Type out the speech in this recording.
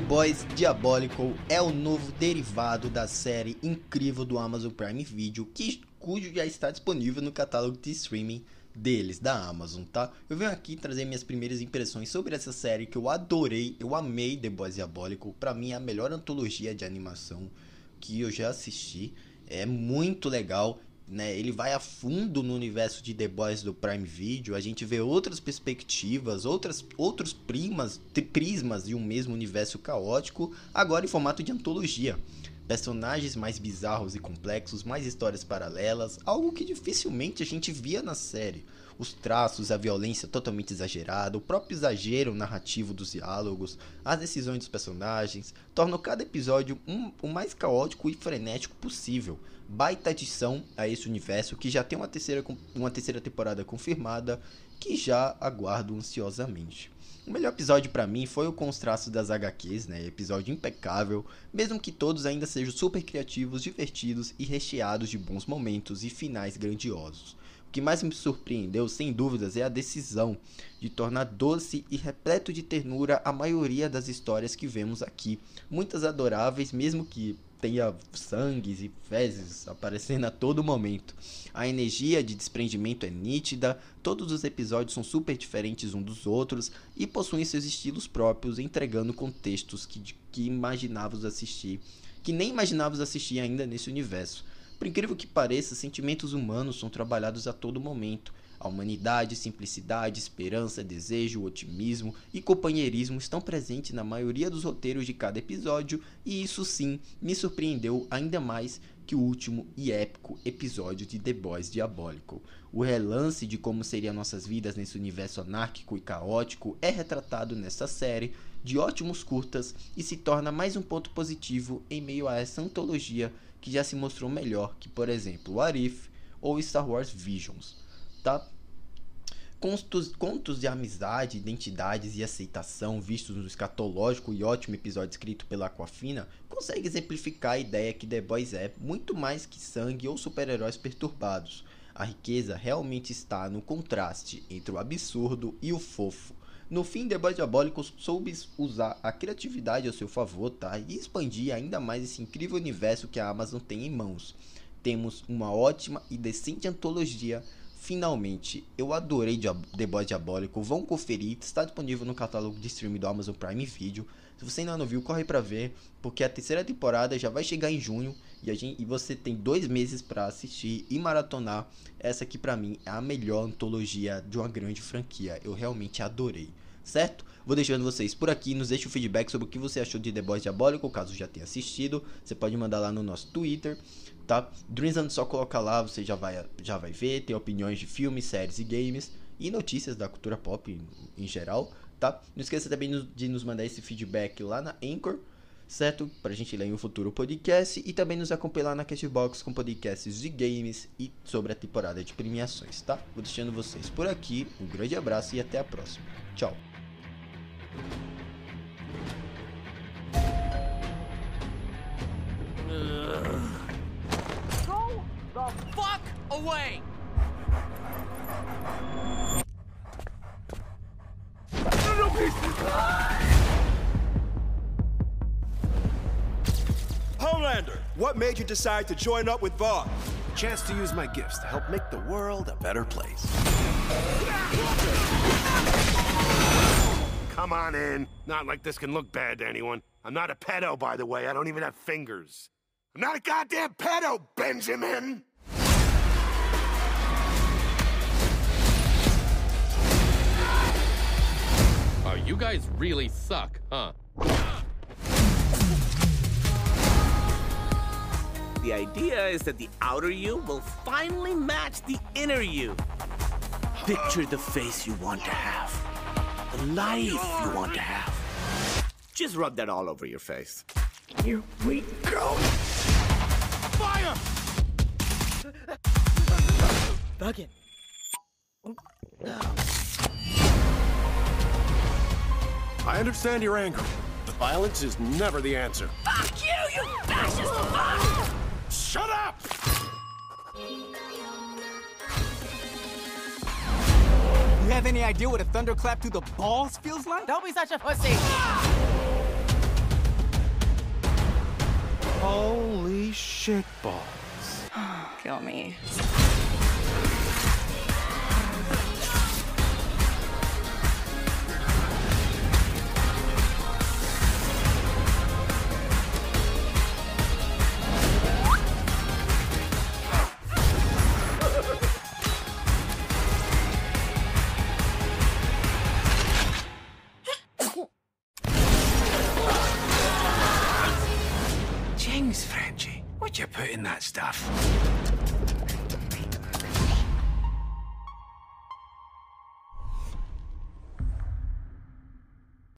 Boys Diabolical é o novo derivado da série incrível do Amazon Prime Video, que, cujo já está disponível no catálogo de streaming deles, da Amazon, tá? Eu venho aqui trazer minhas primeiras impressões sobre essa série que eu adorei, eu amei The Boys Diabolical, pra mim é a melhor antologia de animação que eu já assisti, é muito legal né? Ele vai a fundo no universo de The Boys do Prime Video. A gente vê outras perspectivas, outras, outros primas, prismas de um mesmo universo caótico, agora em formato de antologia. Personagens mais bizarros e complexos, mais histórias paralelas, algo que dificilmente a gente via na série. Os traços, a violência totalmente exagerada, o próprio exagero narrativo dos diálogos, as decisões dos personagens, tornam cada episódio um, o mais caótico e frenético possível baita adição a esse universo que já tem uma terceira, uma terceira temporada confirmada que já aguardo ansiosamente. O melhor episódio para mim foi o traços das HQs, né? Episódio impecável, mesmo que todos ainda sejam super criativos, divertidos e recheados de bons momentos e finais grandiosos. O que mais me surpreendeu, sem dúvidas, é a decisão de tornar doce e repleto de ternura a maioria das histórias que vemos aqui. Muitas adoráveis, mesmo que tenha sangues e fezes aparecendo a todo momento. A energia de desprendimento é nítida, todos os episódios são super diferentes uns dos outros e possuem seus estilos próprios, entregando contextos que, que imaginávamos assistir, que nem imaginávamos assistir ainda nesse universo. Por incrível que pareça, sentimentos humanos são trabalhados a todo momento. A humanidade, simplicidade, esperança, desejo, otimismo e companheirismo estão presentes na maioria dos roteiros de cada episódio, e isso sim me surpreendeu ainda mais que o último e épico episódio de The Boys Diabolical. O relance de como seriam nossas vidas nesse universo anárquico e caótico é retratado nessa série de ótimos curtas e se torna mais um ponto positivo em meio a essa antologia que já se mostrou melhor que, por exemplo, What If ou Star Wars Visions, tá? Contos, contos de amizade, identidades e aceitação vistos no escatológico e ótimo episódio escrito pela Aquafina consegue exemplificar a ideia que The Boys é muito mais que sangue ou super-heróis perturbados. A riqueza realmente está no contraste entre o absurdo e o fofo, no fim, The Boys Diabólicos soube usar a criatividade ao seu favor, tá? E expandir ainda mais esse incrível universo que a Amazon tem em mãos. Temos uma ótima e decente antologia. Finalmente, eu adorei The Boys Diabólico. Vão conferir, está disponível no catálogo de streaming do Amazon Prime Video. Se você ainda não viu, corre para ver, porque a terceira temporada já vai chegar em junho e, a gente, e você tem dois meses para assistir e maratonar. Essa aqui para mim é a melhor antologia de uma grande franquia. Eu realmente adorei certo? Vou deixando vocês por aqui, nos deixe o feedback sobre o que você achou de The Boys Diabólico, caso já tenha assistido. Você pode mandar lá no nosso Twitter, tá? Dreams só colocar lá, você já vai, já vai ver, tem opiniões de filmes, séries e games e notícias da cultura pop em, em geral, tá? Não esqueça também de nos mandar esse feedback lá na Anchor, certo? Pra gente ler em um futuro podcast e também nos acompanhar na Cashbox com podcasts de games e sobre a temporada de premiações, tá? Vou deixando vocês por aqui, um grande abraço e até a próxima. Tchau! Go the fuck away! Homelander, what made you decide to join up with Vought? Chance to use my gifts to help make the world a better place. Come on in. Not like this can look bad to anyone. I'm not a pedo, by the way. I don't even have fingers. I'm not a goddamn pedo, Benjamin! Oh, you guys really suck, huh? The idea is that the outer you will finally match the inner you. Picture the face you want to have the life you want to have. Just rub that all over your face. Here we go! Fire! Bugging. I understand your anger. But violence is never the answer. Fuck you, you fascist fuck! Shut up! have any idea what a thunderclap through the balls feels like? Don't be such a pussy. Holy shit balls. Kill me. Kings, Frenchie. What'd you put in that stuff?